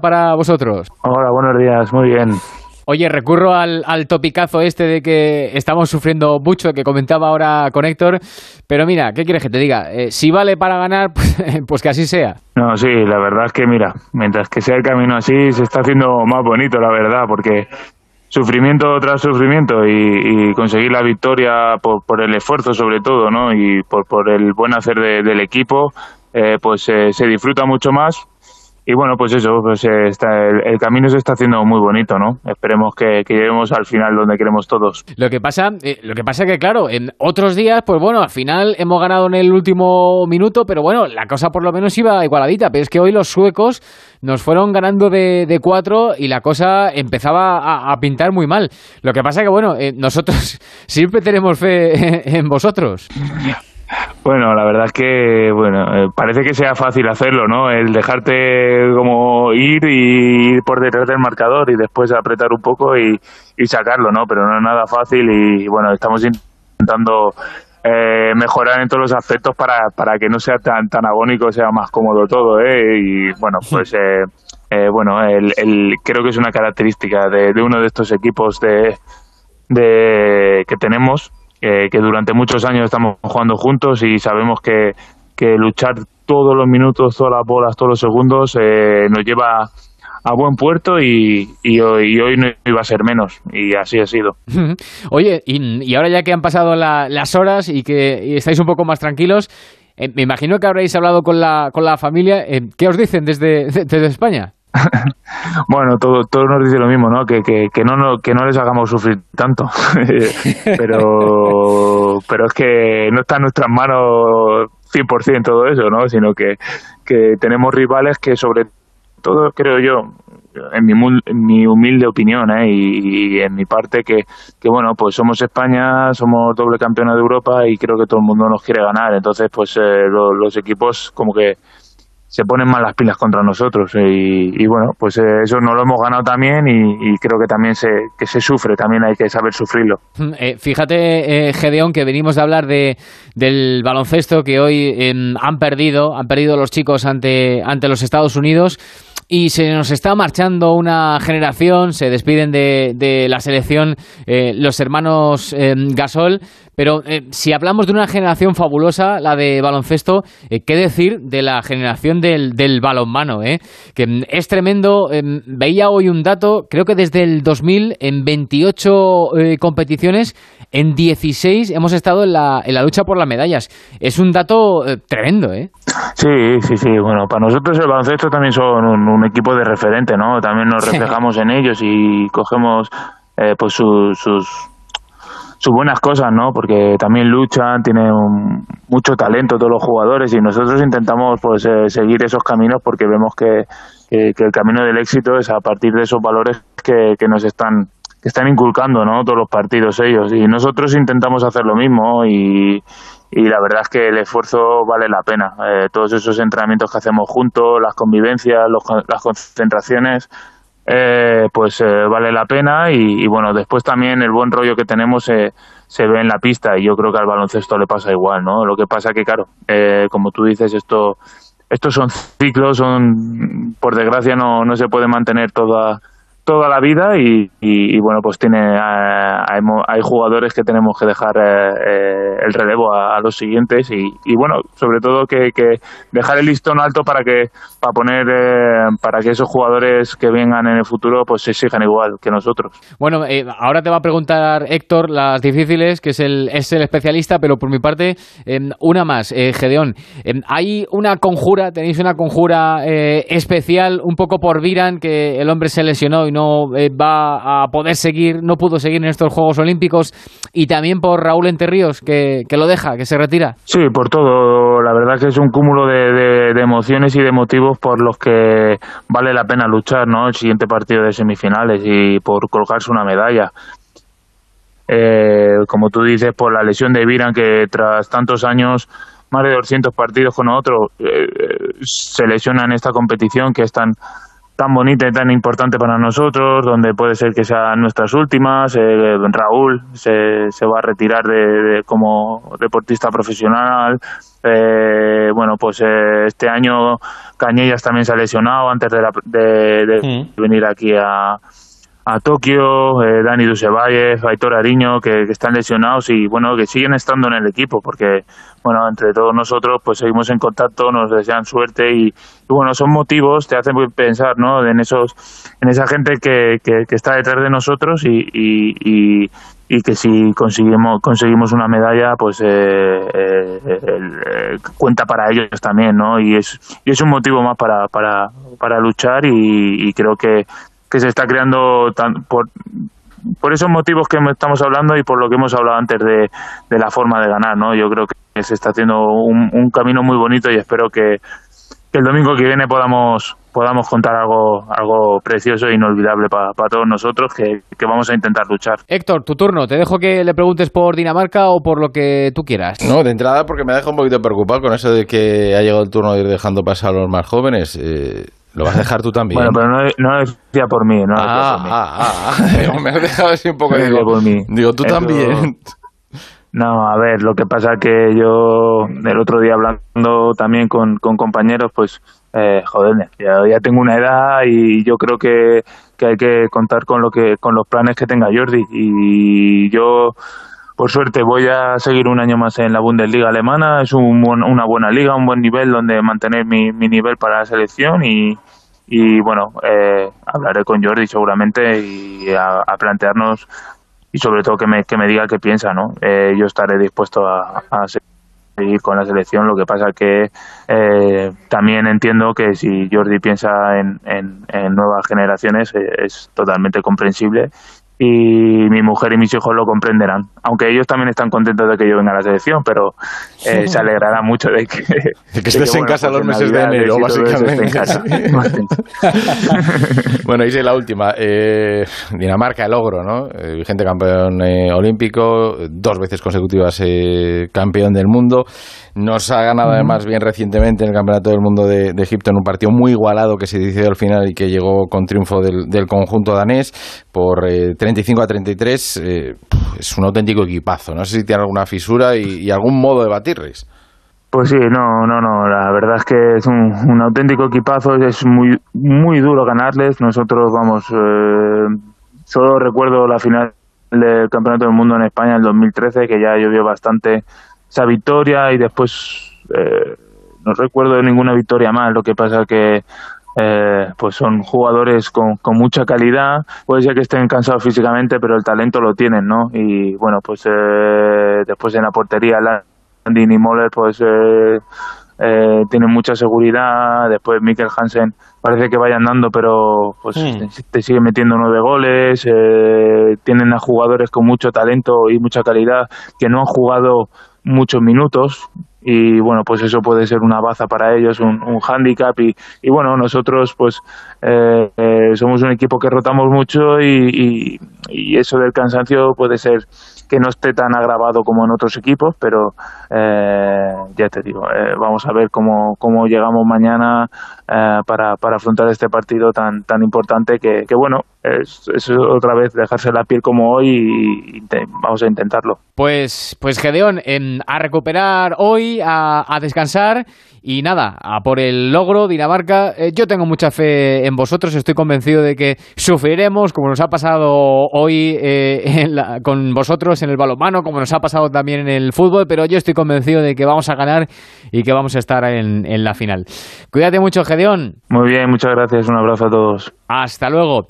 para vosotros? Hola, buenos días, muy bien. Oye, recurro al, al, topicazo este de que estamos sufriendo mucho, que comentaba ahora con Héctor, pero mira, ¿qué quieres que te diga? Eh, si vale para ganar, pues, pues, que así sea. No, sí, la verdad es que mira, mientras que sea el camino así, se está haciendo más bonito, la verdad, porque sufrimiento tras sufrimiento y, y conseguir la victoria por, por, el esfuerzo sobre todo, ¿no? Y por, por el buen hacer de, del equipo, eh, pues eh, se disfruta mucho más y bueno, pues eso, pues eh, está, el, el, camino se está haciendo muy bonito, ¿no? Esperemos que, que lleguemos al final donde queremos todos. Lo que pasa, eh, lo que pasa es que claro, en otros días, pues bueno, al final hemos ganado en el último minuto, pero bueno, la cosa por lo menos iba igualadita. Pero es que hoy los suecos nos fueron ganando de, de cuatro y la cosa empezaba a, a, pintar muy mal. Lo que pasa es que bueno, eh, nosotros siempre tenemos fe en vosotros. Bueno, la verdad es que, bueno, eh, parece que sea fácil hacerlo, ¿no? El dejarte como ir y ir por detrás del marcador y después apretar un poco y, y sacarlo, ¿no? Pero no es nada fácil y, bueno, estamos intentando eh, mejorar en todos los aspectos para, para que no sea tan, tan agónico, sea más cómodo todo, ¿eh? Y, bueno, pues, eh, eh, bueno, el, el, creo que es una característica de, de uno de estos equipos de, de que tenemos que, que, durante muchos años estamos jugando juntos y sabemos que, que luchar todos los minutos, todas las bolas, todos los segundos eh, nos lleva a buen puerto y, y, hoy, no iba a ser menos y así ha sido. Oye, y, ahora ya que han pasado la, las horas y que estáis un poco más tranquilos, eh, me imagino que habréis hablado con la, con la familia. Eh, ¿Qué os dicen desde, desde España? bueno, todo, todo nos dice lo mismo, ¿no? Que, que, que, no, no, que no les hagamos sufrir tanto. pero, pero es que no está en nuestras manos 100% todo eso, ¿no? Sino que, que tenemos rivales que sobre todo, creo yo, en mi, en mi humilde opinión ¿eh? y, y, en mi parte que, que, bueno, pues somos España, somos doble campeona de Europa y creo que todo el mundo nos quiere ganar. Entonces, pues eh, lo, los equipos como que se ponen mal las pilas contra nosotros y, y bueno pues eh, eso no lo hemos ganado también y, y, creo que también se que se sufre también hay que saber sufrirlo. Eh, fíjate eh, Gedeón que venimos de hablar de del baloncesto que hoy eh, han perdido han perdido los chicos ante ante los Estados Unidos y se nos está marchando una generación, se despiden de, de la selección eh, los hermanos eh, Gasol, pero eh, si hablamos de una generación fabulosa, la de baloncesto, eh, ¿qué decir de la generación del, del balonmano? Eh? Que mm, es tremendo, em, veía hoy un dato, creo que desde el 2000 en 28 eh, competiciones, en 16 hemos estado en la, en la lucha por las medallas. Es un dato tremendo, ¿eh? Sí, sí, sí. Bueno, para nosotros el baloncesto también son un equipo de referente, ¿no? También nos reflejamos en ellos y cogemos eh, pues su, sus sus buenas cosas, ¿no? Porque también luchan, tienen un, mucho talento todos los jugadores y nosotros intentamos pues eh, seguir esos caminos porque vemos que, que, que, el camino del éxito es a partir de esos valores que, que nos están que están inculcando, ¿no? Todos los partidos ellos y nosotros intentamos hacer lo mismo y, y la verdad es que el esfuerzo vale la pena. Eh, todos esos entrenamientos que hacemos juntos, las convivencias, los, las concentraciones, eh, pues eh, vale la pena y, y, bueno, después también el buen rollo que tenemos se ve en la pista y yo creo que al baloncesto le pasa igual, ¿no? Lo que pasa que, claro, eh, como tú dices, esto estos son ciclos, son por desgracia no, no se puede mantener toda toda la vida y, y, bueno pues tiene eh, hay, jugadores que tenemos que dejar eh, eh, el relevo a, los siguientes y, y, bueno sobre todo que, que, dejar el listón alto para que para poner para que esos jugadores que vengan en el futuro pues se exijan igual que nosotros. Bueno ahora te va a preguntar Héctor las difíciles que es el es el especialista pero por mi parte una más Gedeón. Hay una conjura tenéis una conjura especial un poco por Viran que el hombre se lesionó y no eh, va a poder seguir, no pudo seguir en estos Juegos Olímpicos, y también por Raúl Enterríos, que, que lo deja, que se retira. Sí, por todo. La verdad que es un cúmulo de, emociones y de motivos por los que vale la pena luchar, ¿no? El siguiente partido de semifinales y por colocarse una medalla. Eh, como tú dices, por la lesión de Viran, que tras tantos años más de 200 partidos con otro, eh, se lesiona en esta competición que es tan, tan bonita y tan importante para nosotros, donde puede ser que sean nuestras últimas. Eh, Raúl se, se va a retirar de, como deportista profesional. Eh, bueno, pues eh, este año Cañellas también se ha lesionado antes de, de, mm. venir aquí a, a Tokio, eh, Dani Dusevalle, Aitor Ariño, que, están lesionados y bueno, que siguen estando en el equipo, porque bueno, entre todos nosotros pues seguimos en contacto, nos desean suerte y, bueno, son motivos, te hacen pensar, ¿no? En esos, en esa gente que, que, está detrás de nosotros y, y, y, que si conseguimos, conseguimos una medalla, pues eh, eh, eh, cuenta para ellos también, ¿no? Y es, y es un motivo más para, para, para luchar y creo que que se está creando por, por esos motivos que estamos hablando y por lo que hemos hablado antes de, de la forma de ganar, ¿no? Yo creo que se está haciendo un, un camino muy bonito y espero que, el domingo que viene podamos podamos contar algo algo precioso e inolvidable para todos nosotros que, que, vamos a intentar luchar. Héctor, tu turno. Te dejo que le preguntes por Dinamarca o por lo que tú quieras. No, de entrada porque me deja un poquito preocupado con eso de que ha llegado el turno de ir dejando pasar a los más jóvenes. Eh, ¿Lo vas a dejar tú también? Bueno, pero no, no decía por mí, no ah, por mí. Ah, ah, ah. me has dejado así un poco... digo, por mí. digo, tú también. No, a ver, lo que pasa que yo el otro día hablando también con, con compañeros, pues, eh, joder, ya, ya, tengo una edad y yo creo que, que hay que contar con lo que con los planes que tenga Jordi y yo por suerte voy a seguir un año más en la Bundesliga alemana. Es un, una buena liga, un buen nivel donde mantener mi, nivel para la selección y, y bueno, eh, hablaré con Jordi seguramente y a, plantearnos y sobre todo que me, que me diga qué piensa, ¿no? Eh, yo estaré dispuesto a, seguir con la selección, lo que pasa que eh, también entiendo que si Jordi piensa en, en, en nuevas generaciones es totalmente comprensible y mi mujer y mis hijos lo comprenderán. Aunque ellos también están contentos de que yo venga a la selección, pero eh, se alegrarán mucho de que, que estés en casa los meses de enero, básicamente. bueno, hice la última. Eh, Dinamarca, el ogro, ¿no? Eh, vigente campeón olímpico, dos veces consecutivas campeón del mundo. Nos ha ganado además bien recientemente en el Campeonato del Mundo de, Egipto en un partido muy igualado que se decidió al final y que llegó con triunfo del, conjunto danés por 35 a 33. es un auténtico equipazo. No sé si tiene alguna fisura y, algún modo de batirles. Pues sí, no, no, no. La verdad es que es un, auténtico equipazo. Es muy, muy duro ganarles. Nosotros, vamos, eh, solo recuerdo la final del Campeonato del Mundo en España en el 2013, que ya llovió bastante esa victoria y después eh, no recuerdo ninguna victoria más. Lo que pasa que eh, pues son jugadores con, con, mucha calidad. Puede ser que estén cansados físicamente, pero el talento lo tienen, ¿no? Y bueno, pues eh, después en la portería, Landin y Moller, pues eh, eh, tienen mucha seguridad. Después Mikkel Hansen parece que vaya andando, pero pues te sigue metiendo nueve goles. Eh, tienen a jugadores con mucho talento y mucha calidad que no han jugado muchos minutos y bueno pues eso puede ser una baza para ellos un, un hándicap y, y, bueno nosotros pues eh, eh, somos un equipo que rotamos mucho y, y, eso del cansancio puede ser que no esté tan agravado como en otros equipos pero eh, ya te digo vamos a ver cómo, cómo llegamos mañana para, para afrontar este partido tan tan importante que, que bueno es, es, otra vez dejarse la piel como hoy y, vamos a intentarlo. Pues, pues Gedeón, a recuperar hoy, a, a descansar y nada, a por el logro, Dinamarca. Eh, yo tengo mucha fe en vosotros, estoy convencido de que sufriremos, como nos ha pasado hoy eh, con vosotros en el balonmano, como nos ha pasado también en el fútbol, pero yo estoy convencido de que vamos a ganar y que vamos a estar en, en la final. Cuídate mucho, Gedeón. Muy bien, muchas gracias, un abrazo a todos. Hasta luego.